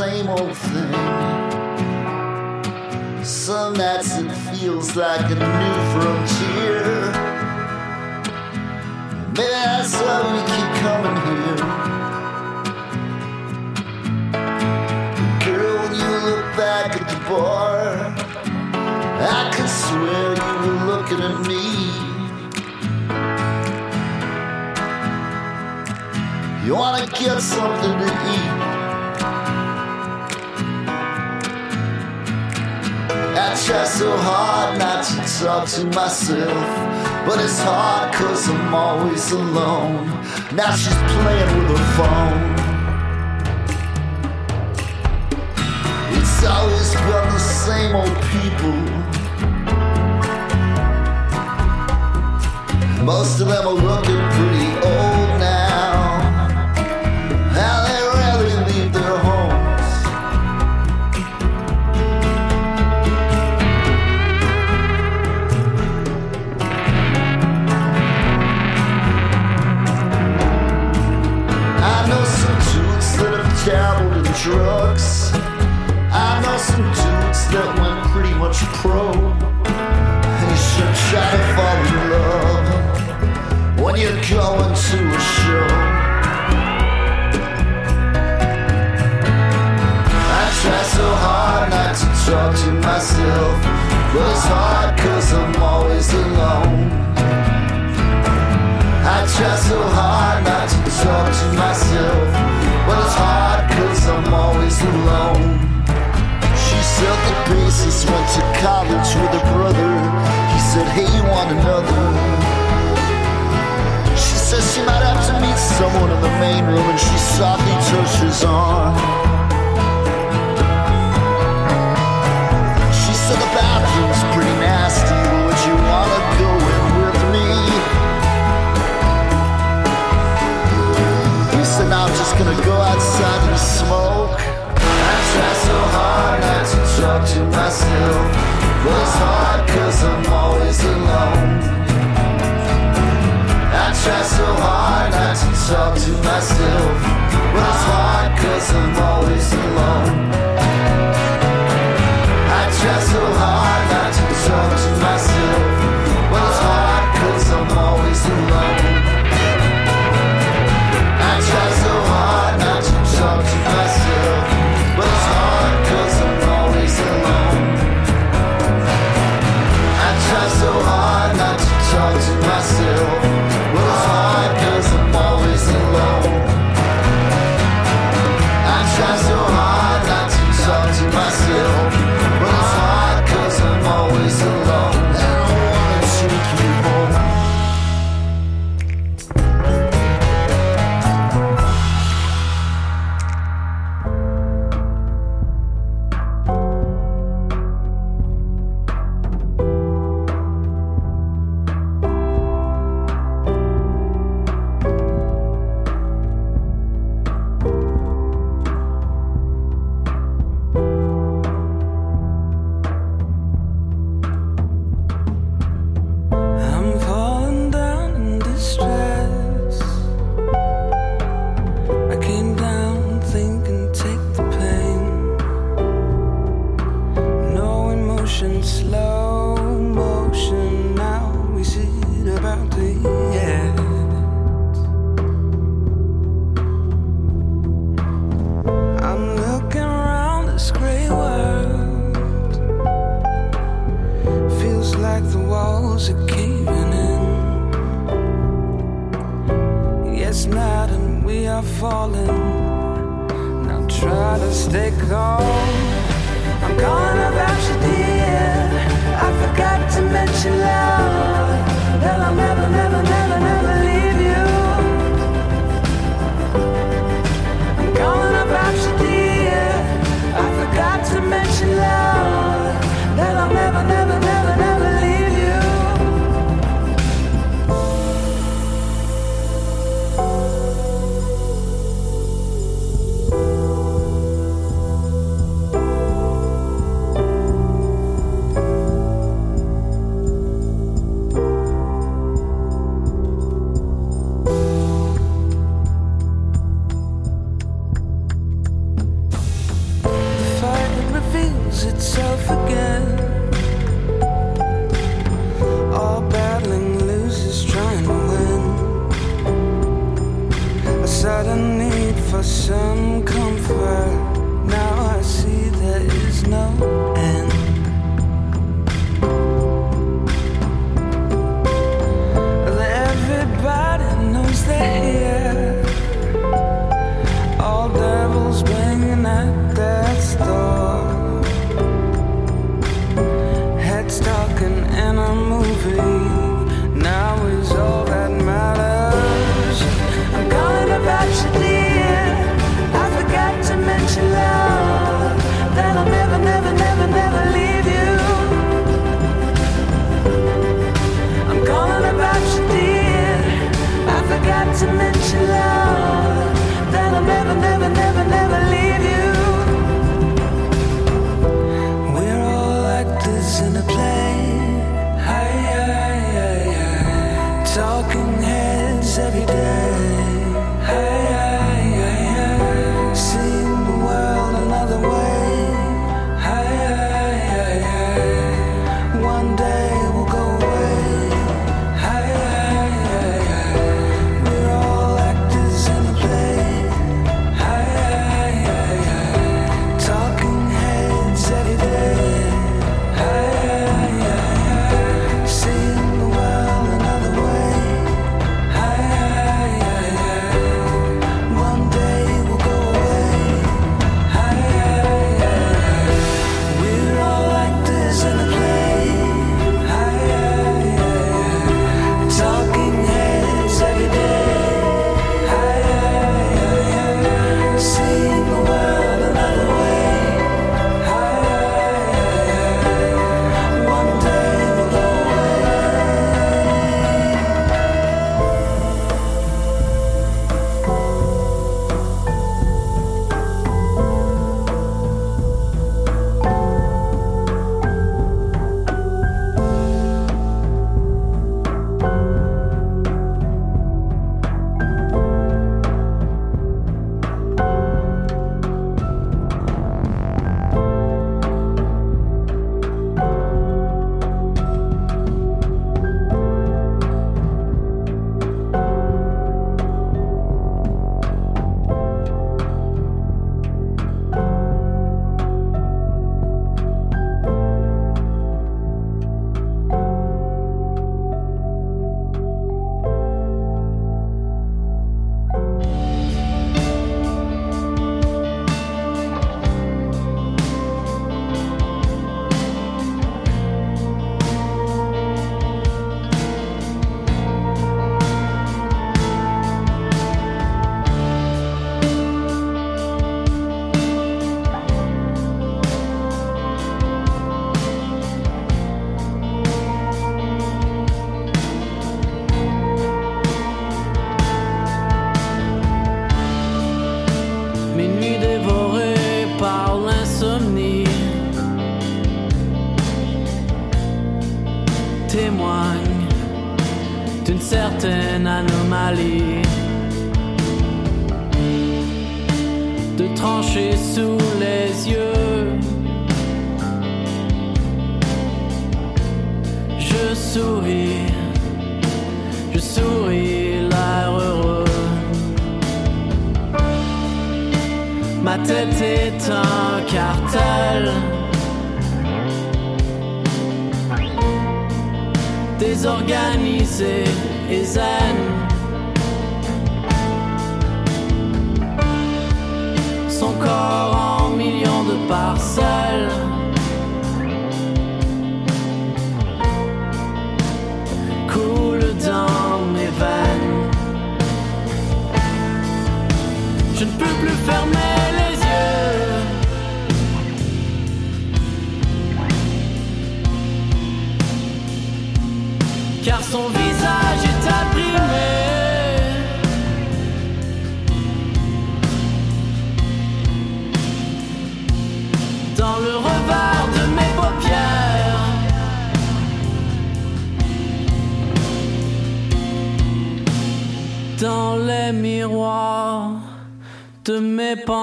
same I try so hard not to talk to myself, but it's hard cause I'm always alone. Now she's playing with her phone. It's always been the same old people. Most of them are looking pretty drugs. I know some dudes that went pretty much pro. You should try to fall in love when you're going to a show. I try so hard not to talk to myself, but it's hard cause I'm always alone. I try so hard not to talk to myself, but it's hard cause I'm always alone. She said the bassist went to college with her brother. He said, hey, you want another? She says she might have to meet someone in the main room and she softly touched his arm. She said the bathroom's gonna go outside and smoke. I try so hard not to talk to myself, but it's hard cause I'm always alone. I try so hard not to talk to myself, but it's hard cause I'm always alone.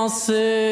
você.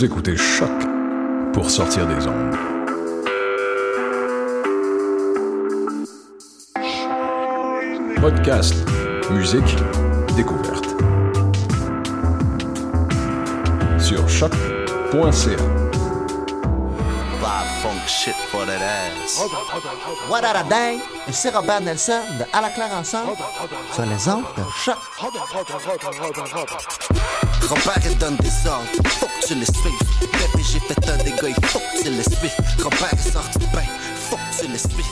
Vous écoutez Choc pour sortir des ondes. Podcast, musique, découverte. Sur choc.ca. funk shit for that ass. What a dang! C'est Robert Nelson de À la claire ensemble sur les ondes de choc. Grand-père il donne des ordres, faut que tu les suives. Bébé j'ai fait un dégât, il faut que tu les suives. Grand-père est sorti de bain, faut que tu les suives.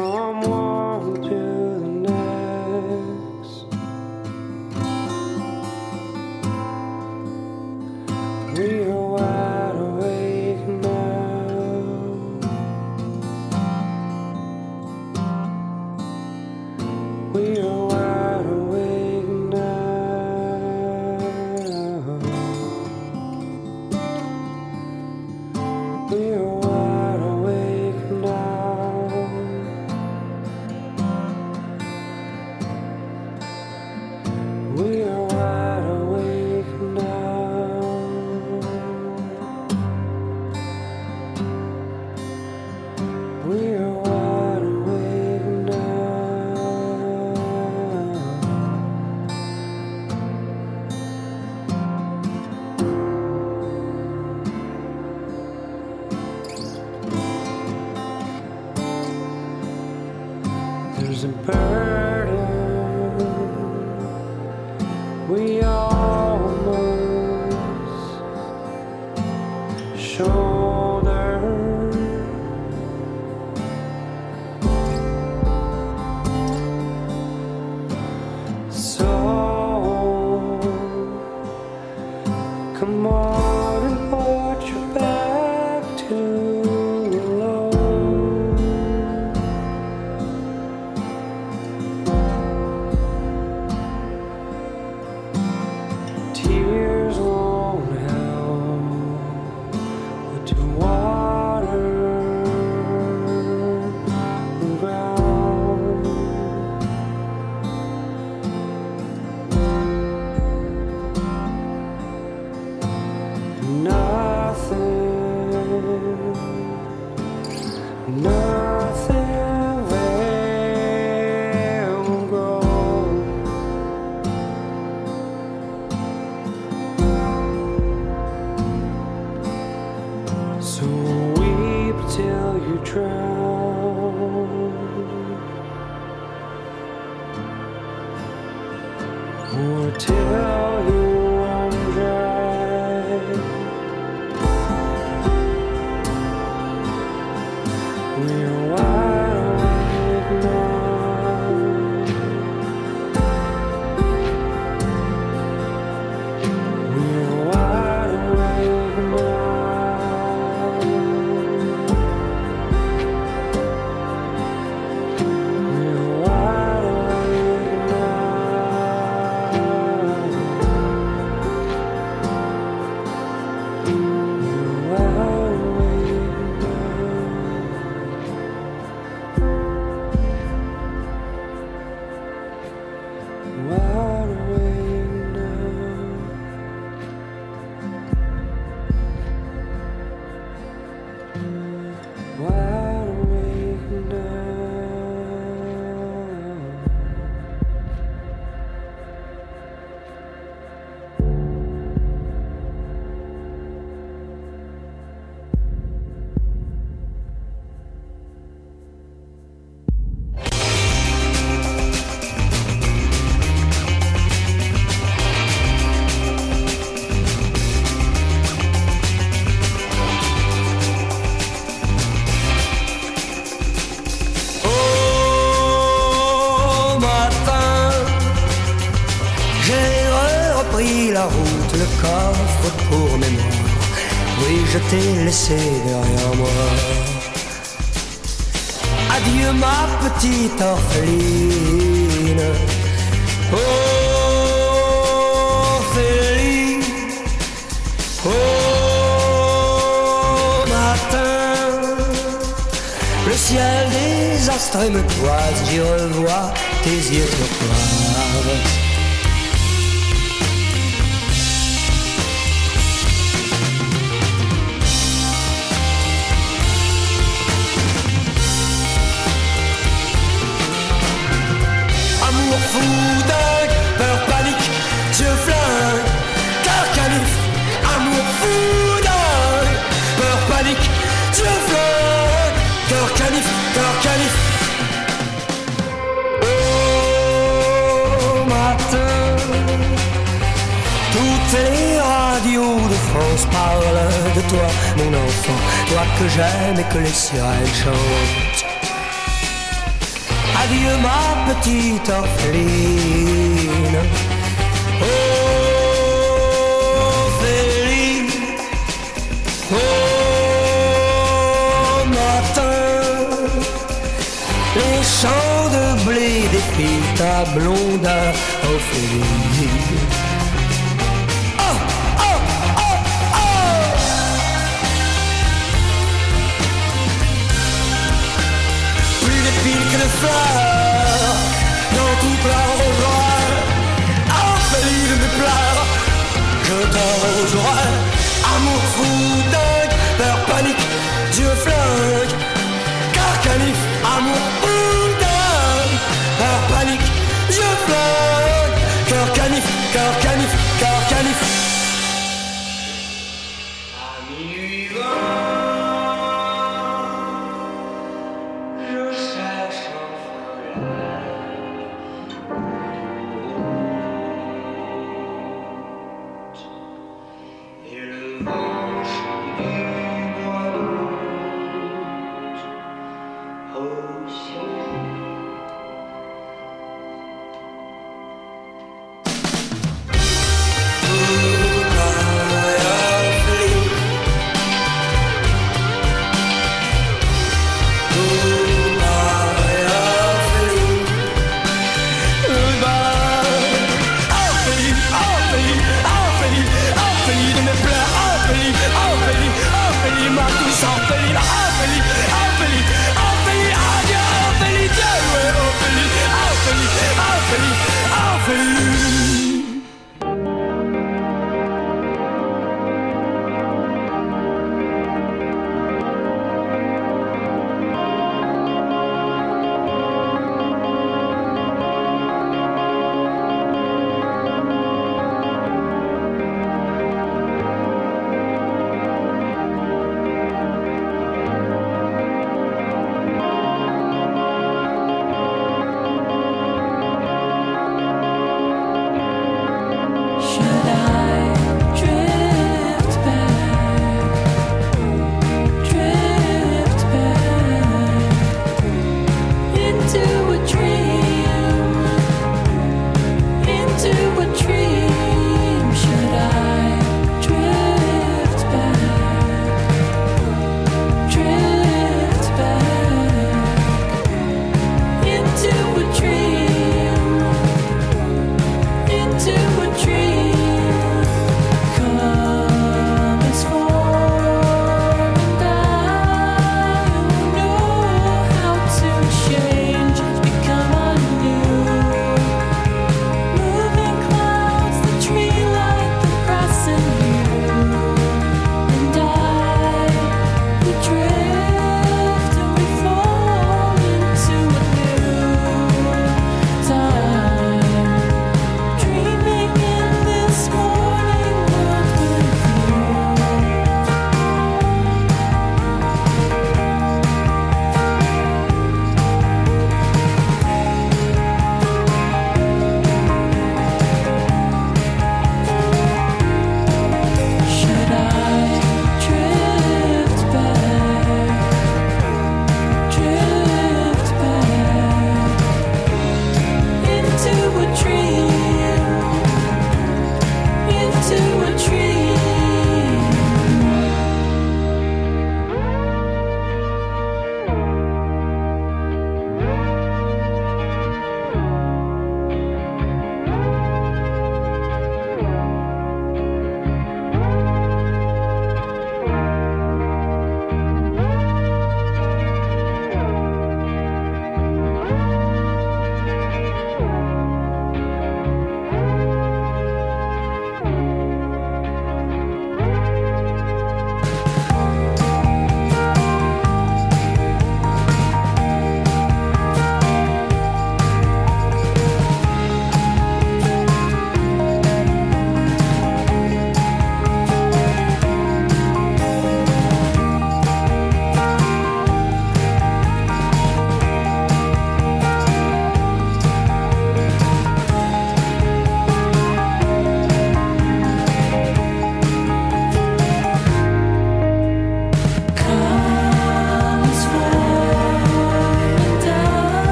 someone to know. La route, le coffre pour mémoire. Oui, je t'ai laissé derrière moi. Adieu ma petite orpheline. Orpheline. Au matin, le ciel des astres me toise, j'y revois tes yeux turquoise. Les radios de France parlent de toi, mon enfant, toi que j'aime et que les sirènes chantent. Adieu ma petite orpheline. Ophélie. Au matin, les champs de blé défilent ta blonde Ophélie. fly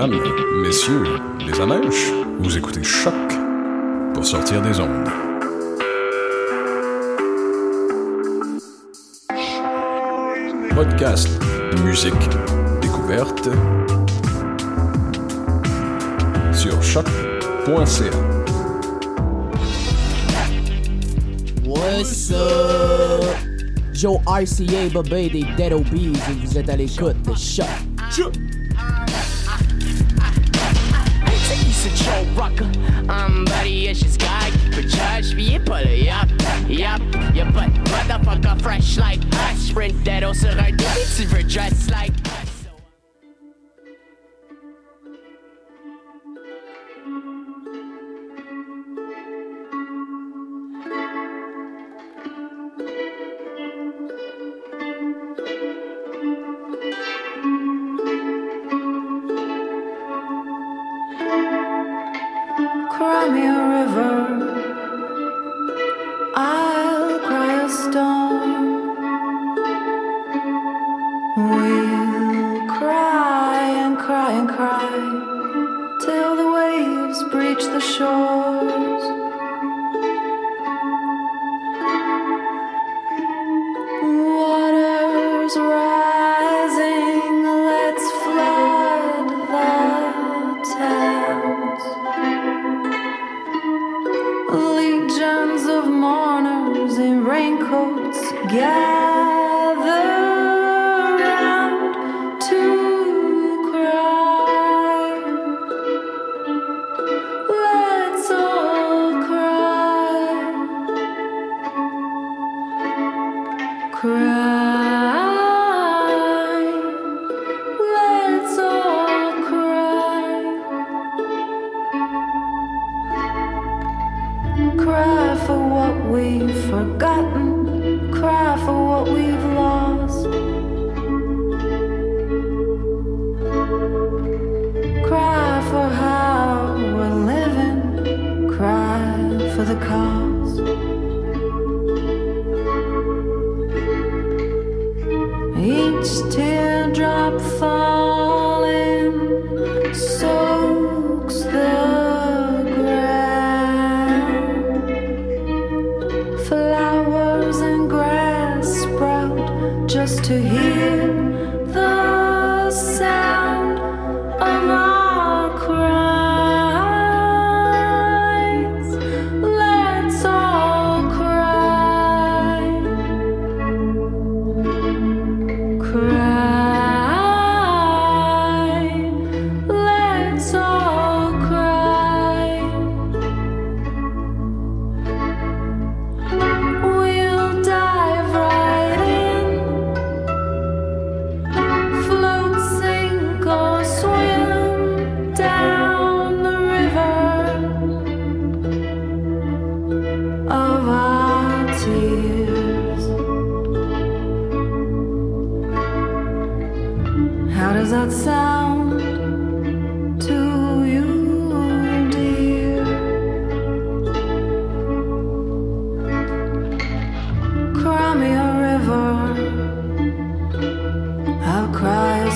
Mesdames, messieurs, les amèches, vous écoutez Choc pour sortir des ondes. Podcast, musique, découverte sur choc.ca. What's up? Joe RCA, bébé des Dead Obies, et vous êtes à l'écoute de Choc. Choc. Show rocker I'm buddy and she's guy But judge me yapar yap yap but motherfucker fresh like aspirin That also right It's dress like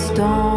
stone.